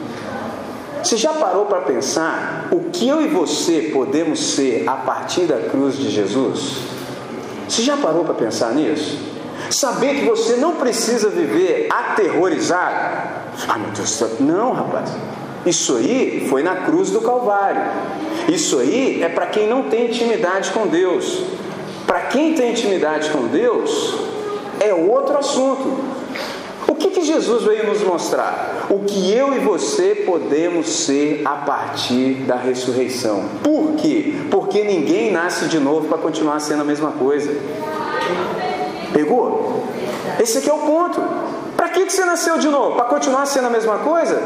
Você já parou para pensar o que eu e você podemos ser a partir da cruz de Jesus? Você já parou para pensar nisso? Saber que você não precisa viver aterrorizado. Ah, meu Deus, não, rapaz. Isso aí foi na cruz do Calvário. Isso aí é para quem não tem intimidade com Deus. Para quem tem intimidade com Deus, é outro assunto. O que, que Jesus veio nos mostrar? O que eu e você podemos ser a partir da ressurreição. Por quê? Porque ninguém nasce de novo para continuar sendo a mesma coisa. Pegou? Esse aqui é o ponto. Para que, você nasceu de novo? Para continuar sendo a mesma coisa?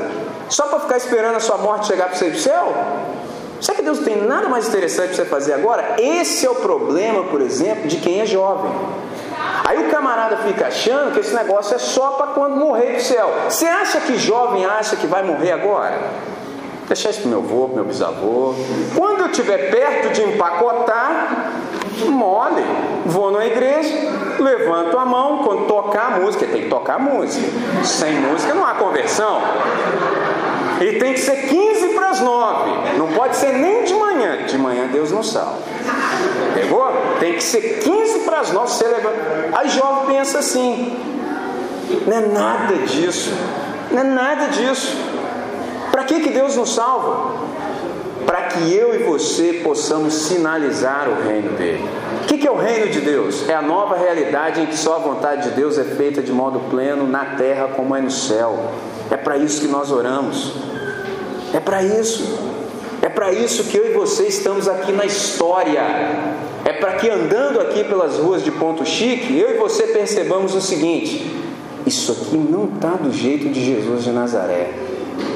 Só para ficar esperando a sua morte chegar para você ir para o céu? Será que Deus tem nada mais interessante para você fazer agora? Esse é o problema, por exemplo, de quem é jovem. Aí o camarada fica achando que esse negócio é só para quando morrer do céu. Você acha que jovem acha que vai morrer agora? Deixa isso para meu avô, para meu bisavô. Quando eu estiver perto de empacotar, mole, vou na igreja, levanto a mão, quando tocar a música, tem que tocar a música. Sem música não há conversão. E tem que ser 15 para as 9. Não pode ser nem de manhã. De manhã Deus não salva. Pegou? Tem que ser 15 para as 9. Você levanta. Aí jovem pensa assim: não é nada disso. Não é nada disso. Para que, que Deus nos salva? Para que eu e você possamos sinalizar o reino dele. O que, que é o reino de Deus? É a nova realidade em que só a vontade de Deus é feita de modo pleno na terra como é no céu. É para isso que nós oramos. É para isso. É para isso que eu e você estamos aqui na história. É para que andando aqui pelas ruas de Ponto Chique, eu e você percebamos o seguinte: isso aqui não está do jeito de Jesus de Nazaré.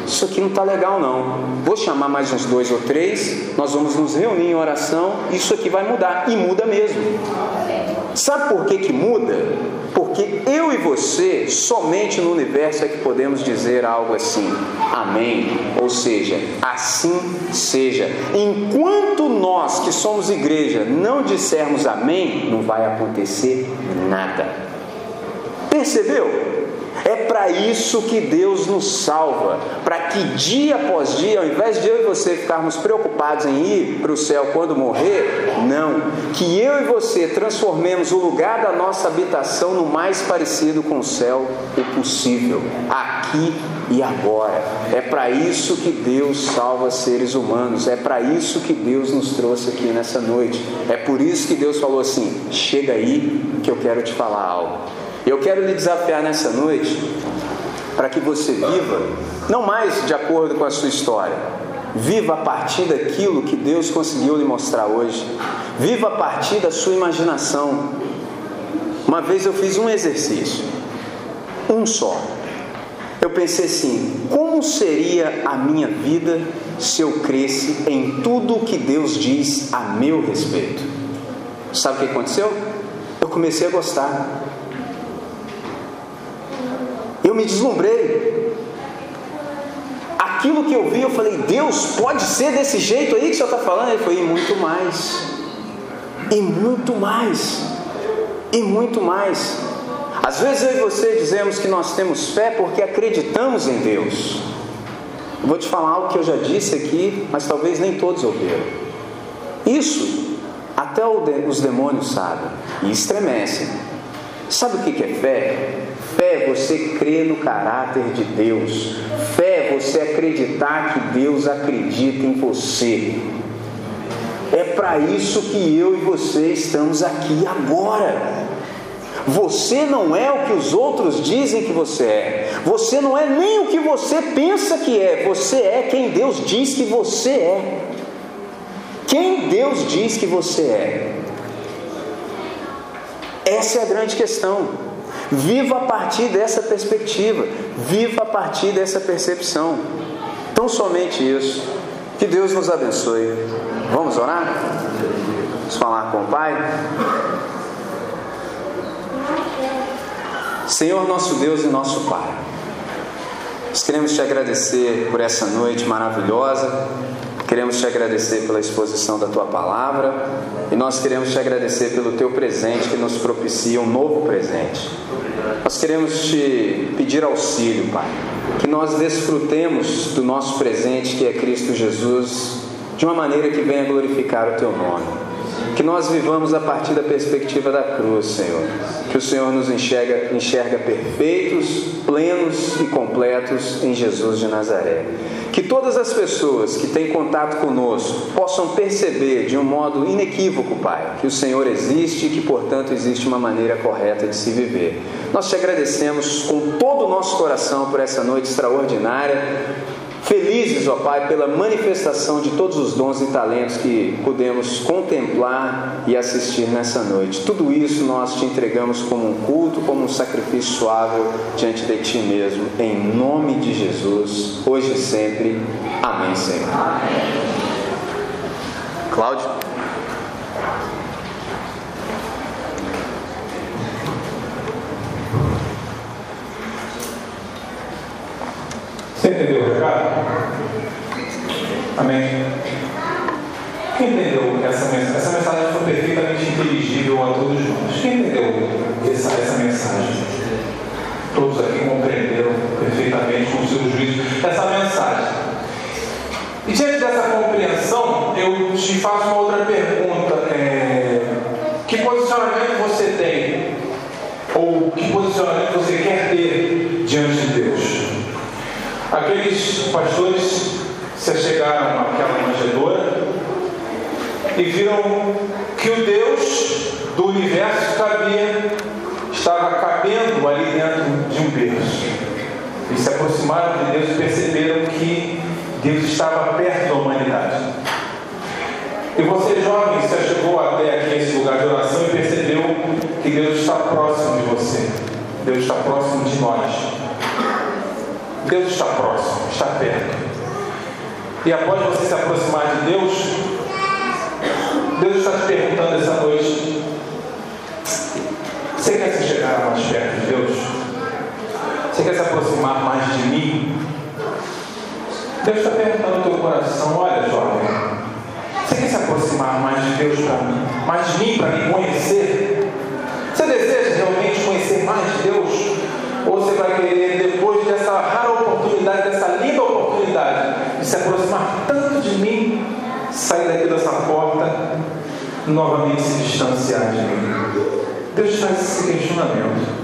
Isso aqui não está legal, não. Vou chamar mais uns dois ou três, nós vamos nos reunir em oração, isso aqui vai mudar. E muda mesmo. Sabe por que, que muda? Porque eu e você, somente no universo é que podemos dizer algo assim, amém. Ou seja, assim seja. Enquanto nós que somos igreja não dissermos amém, não vai acontecer nada. Percebeu? É para isso que Deus nos salva, para que dia após dia, ao invés de eu e você ficarmos preocupados em ir para o céu quando morrer, não, que eu e você transformemos o lugar da nossa habitação no mais parecido com o céu o possível, aqui e agora. É para isso que Deus salva seres humanos, é para isso que Deus nos trouxe aqui nessa noite. É por isso que Deus falou assim: chega aí que eu quero te falar algo. Eu quero lhe desafiar nessa noite para que você viva, não mais de acordo com a sua história, viva a partir daquilo que Deus conseguiu lhe mostrar hoje, viva a partir da sua imaginação. Uma vez eu fiz um exercício, um só. Eu pensei assim: como seria a minha vida se eu cresce em tudo o que Deus diz a meu respeito? Sabe o que aconteceu? Eu comecei a gostar. Eu me deslumbrei. aquilo que eu vi, eu falei, Deus, pode ser desse jeito aí que o Senhor está falando? Ele falou, e muito mais, e muito mais, e muito mais. Às vezes eu e você dizemos que nós temos fé porque acreditamos em Deus. Eu vou te falar algo que eu já disse aqui, mas talvez nem todos ouviram. Isso, até os demônios sabem e estremecem. Sabe o que é fé? Fé é você crer no caráter de Deus. Fé é você acreditar que Deus acredita em você. É para isso que eu e você estamos aqui agora. Você não é o que os outros dizem que você é. Você não é nem o que você pensa que é. Você é quem Deus diz que você é. Quem Deus diz que você é. Essa é a grande questão. Viva a partir dessa perspectiva. Viva a partir dessa percepção. Tão somente isso. Que Deus nos abençoe. Vamos orar? Vamos falar com o Pai? Senhor nosso Deus e nosso Pai, nós queremos te agradecer por essa noite maravilhosa, queremos te agradecer pela exposição da tua palavra e nós queremos te agradecer pelo teu presente que nos propicia um novo presente. Nós queremos te pedir auxílio, Pai, que nós desfrutemos do nosso presente que é Cristo Jesus de uma maneira que venha glorificar o teu nome. Que nós vivamos a partir da perspectiva da cruz, Senhor. Que o Senhor nos enxerga, enxerga perfeitos, plenos e completos em Jesus de Nazaré. Que todas as pessoas que têm contato conosco possam perceber de um modo inequívoco, Pai, que o Senhor existe e que, portanto, existe uma maneira correta de se viver. Nós te agradecemos com todo o nosso coração por essa noite extraordinária Felizes, ó Pai, pela manifestação de todos os dons e talentos que podemos contemplar e assistir nessa noite. Tudo isso nós te entregamos como um culto, como um sacrifício suave diante de Ti mesmo, em nome de Jesus, hoje e sempre. Amém, Senhor. Amém. Cláudio. Você entendeu o recado? Amém. Quem entendeu essa mensagem? Essa mensagem foi perfeitamente inteligível a todos nós. Quem entendeu essa, essa mensagem? Todos aqui compreenderam perfeitamente com o seu juízo essa mensagem. E diante dessa compreensão, eu te faço uma outra pergunta. É, que posicionamento você tem? Ou que posicionamento você quer ter diante de Deus? Aqueles pastores se chegaram àquela manjedoura e viram que o Deus do universo cabia, estava cabendo ali dentro de um berço. E se aproximaram de Deus e perceberam que Deus estava perto da humanidade. E você, jovem, se chegou até aqui esse lugar de oração e percebeu que Deus está próximo de você. Deus está próximo de nós. Deus está próximo, está perto. E após você se aproximar de Deus, Deus está te perguntando essa noite: Você quer se chegar mais perto de Deus? Você quer se aproximar mais de mim? Deus está perguntando no teu coração: Olha, jovem, você quer se aproximar mais de Deus para mim? Mais de mim para me conhecer? Você deseja realmente conhecer mais de Deus? Ou você vai querer, depois dessa rara oportunidade, dessa linda oportunidade, de se aproximar tanto de mim, sair daqui dessa porta, novamente se distanciar de mim? Deus faz esse questionamento.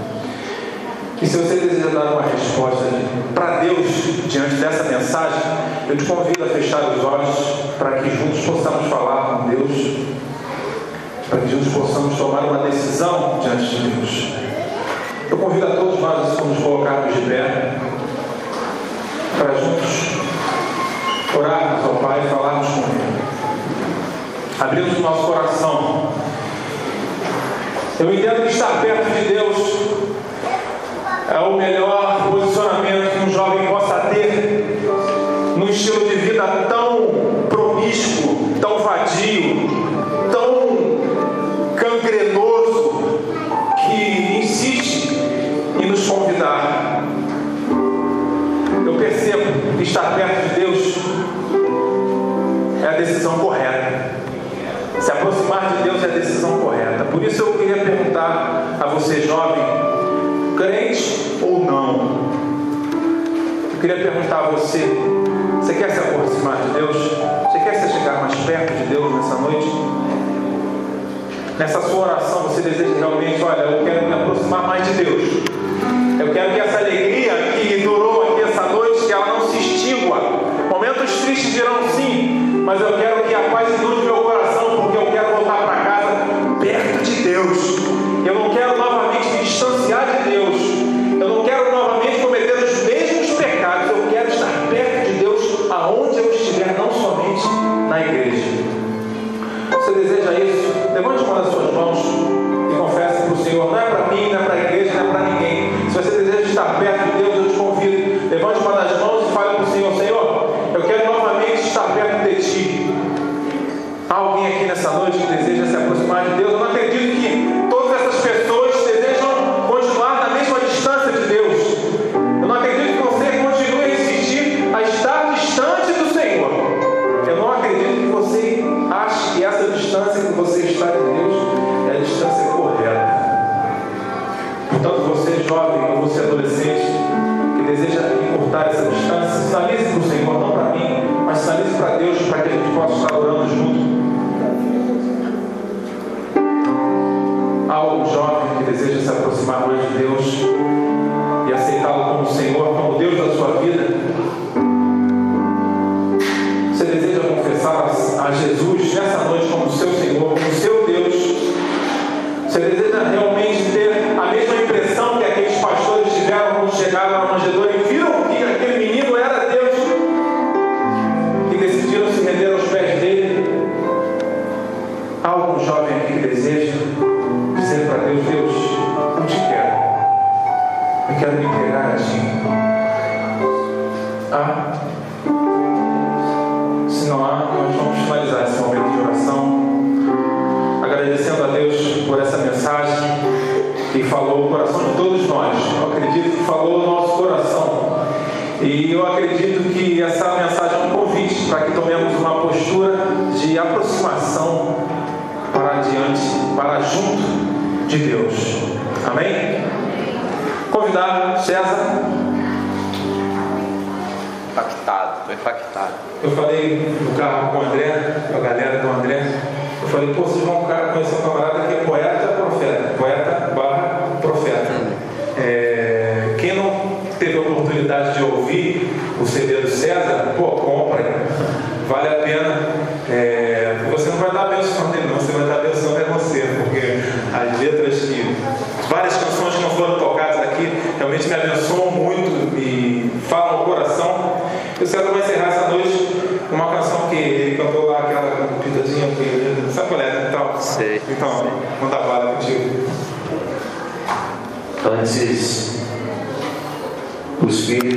E se você deseja dar uma resposta para Deus diante dessa mensagem, eu te convido a fechar os olhos para que juntos possamos falar com Deus, para que juntos possamos tomar uma decisão diante de Deus. Eu convido a todos nós a nos colocarmos de pé para juntos orarmos ao Pai e falarmos com Ele. Abrimos o nosso coração. Eu entendo que estar perto de Deus é o melhor posicionamento que um jovem possa ter num estilo de vida tão promíscuo, tão vadio, tão cancrenoso, que insiste e nos convidar. Eu percebo que estar perto de decisão correta. Por isso eu queria perguntar a você, jovem, crente ou não? Eu queria perguntar a você: você quer se aproximar de Deus? Você quer se chegar mais perto de Deus nessa noite? Nessa sua oração, você deseja realmente, olha, eu quero me aproximar mais de Deus. Eu quero que essa alegria que durou aqui essa noite, que ela não se extingua. Momentos tristes virão sim, mas eu quero Eu não quero novamente me distanciar de Deus. Eu não quero novamente cometer os mesmos pecados. Eu quero estar perto de Deus aonde eu estiver, não somente na igreja. Você deseja isso? Levante uma das suas mãos e confesse para o Senhor. Não é para mim, não é para a igreja, não é para ninguém. Se você deseja estar perto Jesus nessa noite como seu Eu falei, pô, vocês vão conhecer um camarada que é poeta profeta. Poeta barra profeta. É, quem não teve a oportunidade de ouvir o CD do César, pô, compra. Vale a pena. É, você não vai dar abençoando dele, não, você vai dar abençoando é você, porque as letras que. Várias canções que não foram tocadas aqui realmente me abençoam muito e falam ao coração. E o César vai encerrar essa noite com uma canção que ele cantou lá, aquela pitadinha que ele. Sabe qual é? né? Então, Sei, então sei. manda bala contigo. Antes, o Espírito